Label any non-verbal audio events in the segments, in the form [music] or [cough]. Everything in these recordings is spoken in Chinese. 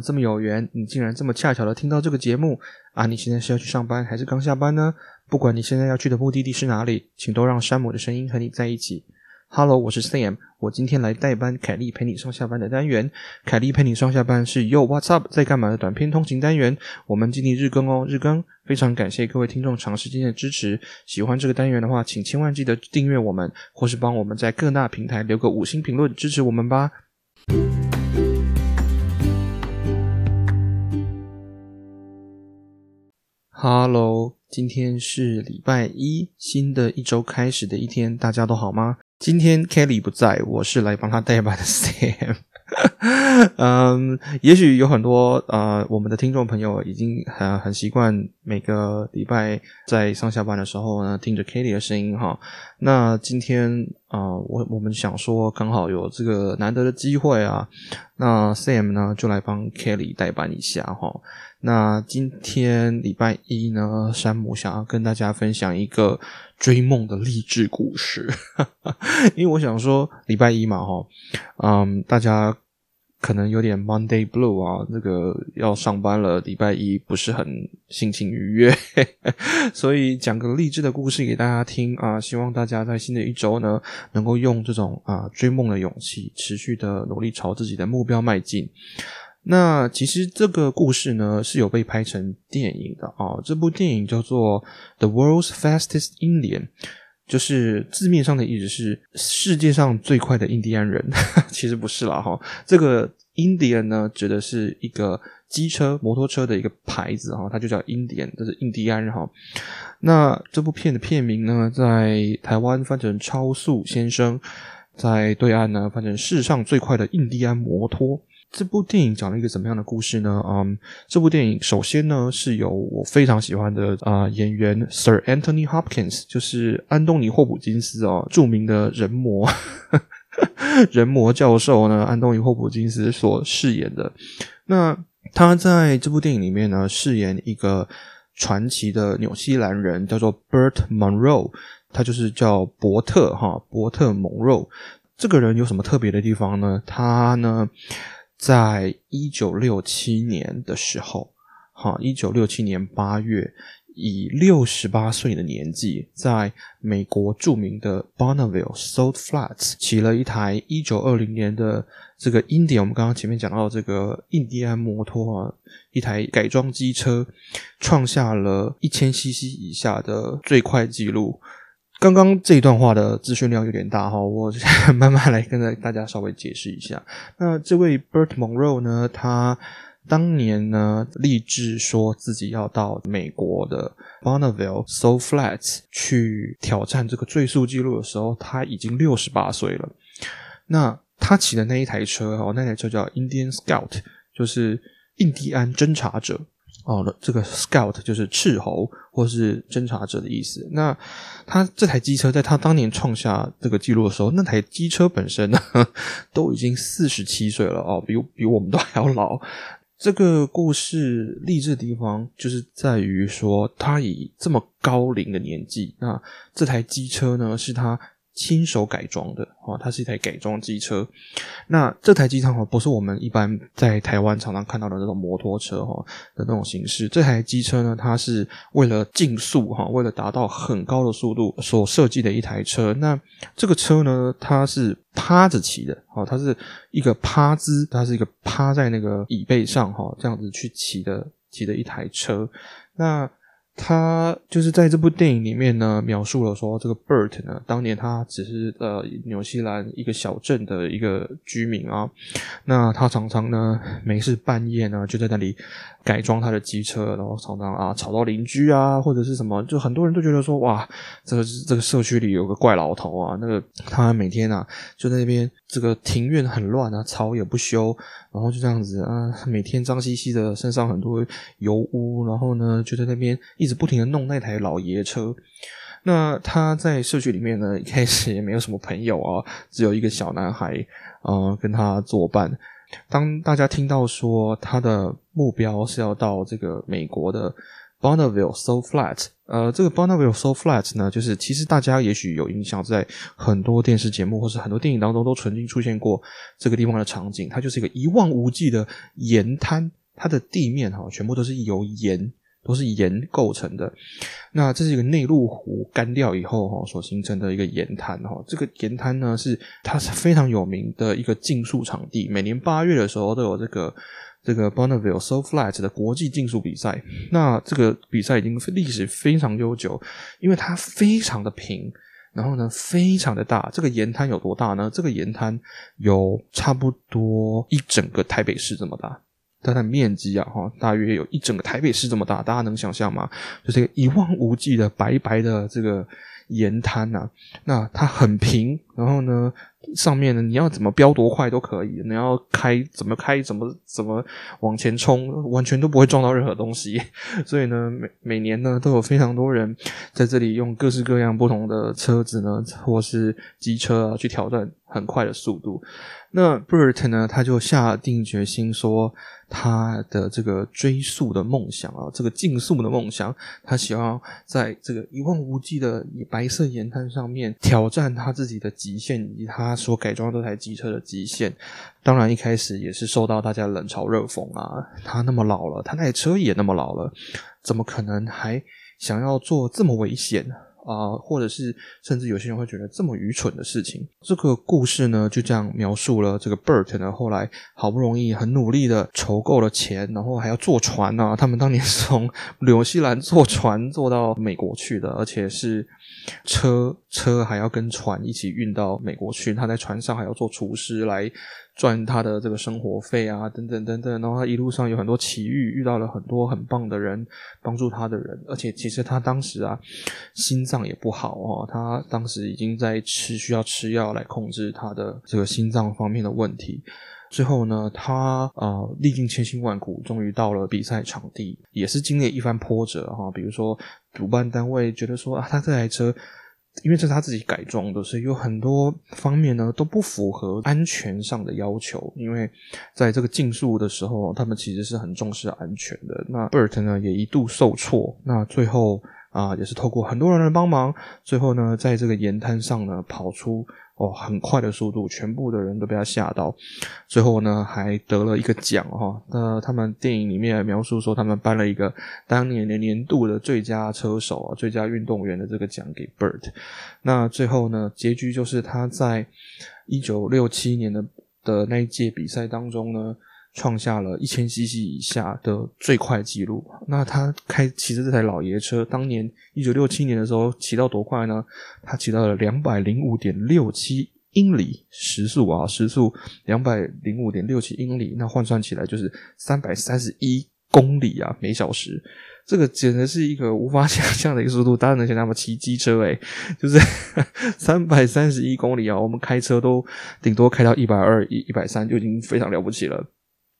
这么有缘，你竟然这么恰巧的听到这个节目啊！你现在是要去上班还是刚下班呢？不管你现在要去的目的地是哪里，请都让山姆的声音和你在一起。Hello，我是 Sam，我今天来代班凯莉陪你上下班的单元。凯莉陪你上下班是 Yo What's Up 在干嘛的短篇通勤单元。我们今天日更哦，日更，非常感谢各位听众长时间的支持。喜欢这个单元的话，请千万记得订阅我们，或是帮我们在各大平台留个五星评论支持我们吧。Hello，今天是礼拜一，新的一周开始的一天，大家都好吗？今天 Kelly 不在，我是来帮他代班的 Sam。[laughs] 嗯，也许有很多呃，我们的听众朋友已经很很习惯每个礼拜在上下班的时候呢，听着 Kelly 的声音哈。那今天啊，我我们想说，刚好有这个难得的机会啊，那 Sam 呢就来帮 Kelly 代班一下哈。那今天礼拜一呢，山姆想要跟大家分享一个追梦的励志故事，[laughs] 因为我想说礼拜一嘛哈，嗯，大家。可能有点 Monday Blue 啊，那个要上班了，礼拜一不是很心情愉悦，[laughs] 所以讲个励志的故事给大家听啊！希望大家在新的一周呢，能够用这种啊追梦的勇气，持续的努力朝自己的目标迈进。那其实这个故事呢是有被拍成电影的啊，这部电影叫做《The World's Fastest Indian》。就是字面上的意思是世界上最快的印第安人，[laughs] 其实不是啦哈。这个 Indian 呢，指的是一个机车、摩托车的一个牌子哈，它就叫 Indian，这是印第安人哈。那这部片的片名呢，在台湾翻成《超速先生》，在对岸呢翻成《世上最快的印第安摩托》。这部电影讲了一个怎么样的故事呢？嗯，这部电影首先呢是由我非常喜欢的啊演员 Sir Anthony Hopkins，就是安东尼霍普金斯哦，著名的人魔 [laughs] 人魔教授呢，安东尼霍普金斯所饰演的。那他在这部电影里面呢，饰演一个传奇的纽西兰人，叫做 Bert Monroe，他就是叫伯特哈，伯特蒙肉。这个人有什么特别的地方呢？他呢？在一九六七年的时候，哈，一九六七年八月，以六十八岁的年纪，在美国著名的 Bonneville Salt Flats 骑了一台一九二零年的这个 India 我们刚刚前面讲到这个印第安摩托啊，一台改装机车，创下了一千 CC 以下的最快纪录。刚刚这一段话的资讯量有点大哈，我 [laughs] 慢慢来跟着大家稍微解释一下。那这位 Bert Monroe 呢，他当年呢立志说自己要到美国的 Bonneville So Flats 去挑战这个最速纪录的时候，他已经六十八岁了。那他骑的那一台车哦，那台车叫 Indian Scout，就是印第安侦察者。哦，这个 Scout 就是斥候或是侦察者的意思。那他这台机车在他当年创下这个记录的时候，那台机车本身呢都已经四十七岁了哦，比比我们都还要老。这个故事励志的地方就是在于说，他以这么高龄的年纪，那这台机车呢是他。亲手改装的哦，它是一台改装机车。那这台机车哈，不是我们一般在台湾常常看到的那种摩托车哈的那种形式。这台机车呢，它是为了竞速哈，为了达到很高的速度所设计的一台车。那这个车呢，它是趴着骑的哦，它是一个趴姿，它是一个趴在那个椅背上哈，这样子去骑的骑的一台车。那他就是在这部电影里面呢，描述了说这个 Bert 呢，当年他只是呃纽西兰一个小镇的一个居民啊，那他常常呢没事半夜呢就在那里改装他的机车，然后常常啊吵到邻居啊或者是什么，就很多人都觉得说哇，这个这个社区里有个怪老头啊，那个他每天啊就在那边这个庭院很乱啊，草也不修。然后就这样子啊，每天脏兮兮的，身上很多油污，然后呢，就在那边一不停的弄那台老爷车。那他在社区里面呢，一开始也没有什么朋友啊，只有一个小男孩啊跟他作伴。当大家听到说他的目标是要到这个美国的 Bonneville So Flat。呃，这个 Bonneville So Flat 呢，就是其实大家也许有印象，在很多电视节目或是很多电影当中都曾经出现过这个地方的场景。它就是一个一望无际的盐滩，它的地面哈全部都是由盐。都是盐构成的，那这是一个内陆湖干掉以后哈所形成的一个盐滩哈。这个盐滩呢是它是非常有名的一个竞速场地，每年八月的时候都有这个这个 Bonneville So Flat 的国际竞速比赛。那这个比赛已经历史非常悠久，因为它非常的平，然后呢非常的大。这个盐滩有多大呢？这个盐滩有差不多一整个台北市这么大。它的面积啊，哈，大约有一整个台北市这么大，大家能想象吗？就这个一望无际的白白的这个盐滩呐，那它很平，然后呢，上面呢，你要怎么飙多快都可以，你要开怎么开，怎么怎么往前冲，完全都不会撞到任何东西。[laughs] 所以呢，每每年呢，都有非常多人在这里用各式各样不同的车子呢，或是机车啊，去挑战很快的速度。那 Bert 呢？他就下定决心说，他的这个追速的梦想啊，这个竞速的梦想，他希望在这个一望无际的白色岩滩上面挑战他自己的极限，以及他他所改装这台机车的极限。当然，一开始也是受到大家冷嘲热讽啊，他那么老了，他那台车也那么老了，怎么可能还想要做这么危险呢？啊，或者是甚至有些人会觉得这么愚蠢的事情。这个故事呢，就这样描述了这个 Bert 呢，后来好不容易很努力的筹够了钱，然后还要坐船啊。他们当年 [laughs] 是从纽西兰坐船坐到美国去的，而且是车车还要跟船一起运到美国去。他在船上还要做厨师来。赚他的这个生活费啊，等等等等，然后他一路上有很多奇遇，遇到了很多很棒的人，帮助他的人，而且其实他当时啊，心脏也不好哦，他当时已经在吃，需要吃药来控制他的这个心脏方面的问题。最后呢，他啊历尽千辛万苦，终于到了比赛场地，也是经历一番波折哈。比如说，主办单位觉得说啊，他这台车。因为这是他自己改装的，所以有很多方面呢都不符合安全上的要求。因为在这个竞速的时候，他们其实是很重视安全的。那 Bert 呢也一度受挫，那最后啊也是透过很多人的帮忙，最后呢在这个盐滩上呢跑出。哦，很快的速度，全部的人都被他吓到。最后呢，还得了一个奖哈。那他们电影里面描述说，他们颁了一个当年的年度的最佳车手啊、最佳运动员的这个奖给 Bert。那最后呢，结局就是他在一九六七年的的那一届比赛当中呢。创下了一千 CC 以下的最快纪录。那他开骑着这台老爷车，当年一九六七年的时候骑到多快呢？他骑到了两百零五点六七英里时速啊，时速两百零五点六七英里，那换算起来就是三百三十一公里啊每小时。这个简直是一个无法想象的一个速度。大家能想象吗？骑机车诶，就是 [laughs] 三百三十一公里啊！我们开车都顶多开到一百二、一一百三就已经非常了不起了。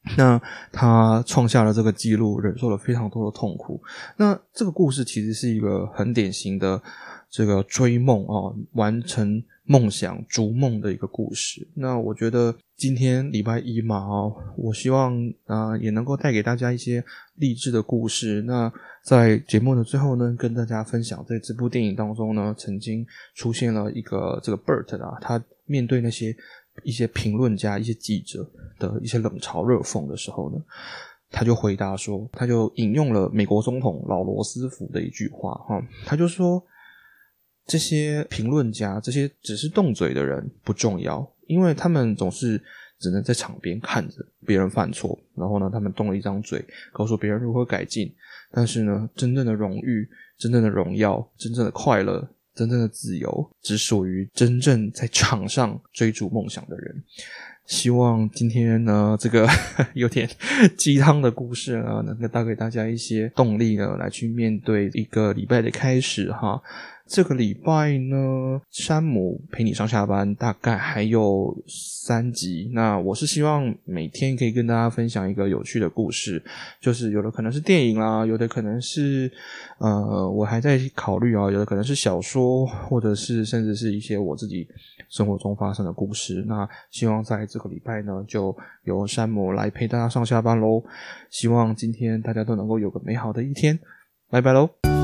[laughs] 那他创下了这个记录，忍受了非常多的痛苦。那这个故事其实是一个很典型的这个追梦啊，完成梦想、逐梦的一个故事。那我觉得今天礼拜一嘛，哦，我希望啊也能够带给大家一些励志的故事。那在节目的最后呢，跟大家分享，在这部电影当中呢，曾经出现了一个这个 Bert 啊，他面对那些。一些评论家、一些记者的一些冷嘲热讽的时候呢，他就回答说，他就引用了美国总统老罗斯福的一句话，哈，他就说，这些评论家、这些只是动嘴的人不重要，因为他们总是只能在场边看着别人犯错，然后呢，他们动了一张嘴，告诉别人如何改进，但是呢，真正的荣誉、真正的荣耀、真正的快乐。真正的自由只属于真正在场上追逐梦想的人。希望今天呢，这个 [laughs] 有点鸡汤的故事呢，能够带给大家一些动力呢，来去面对一个礼拜的开始哈。这个礼拜呢，山姆陪你上下班，大概还有三集。那我是希望每天可以跟大家分享一个有趣的故事，就是有的可能是电影啦，有的可能是呃，我还在考虑啊，有的可能是小说，或者是甚至是一些我自己生活中发生的故事。那希望在这个礼拜呢，就由山姆来陪大家上下班喽。希望今天大家都能够有个美好的一天。拜拜喽。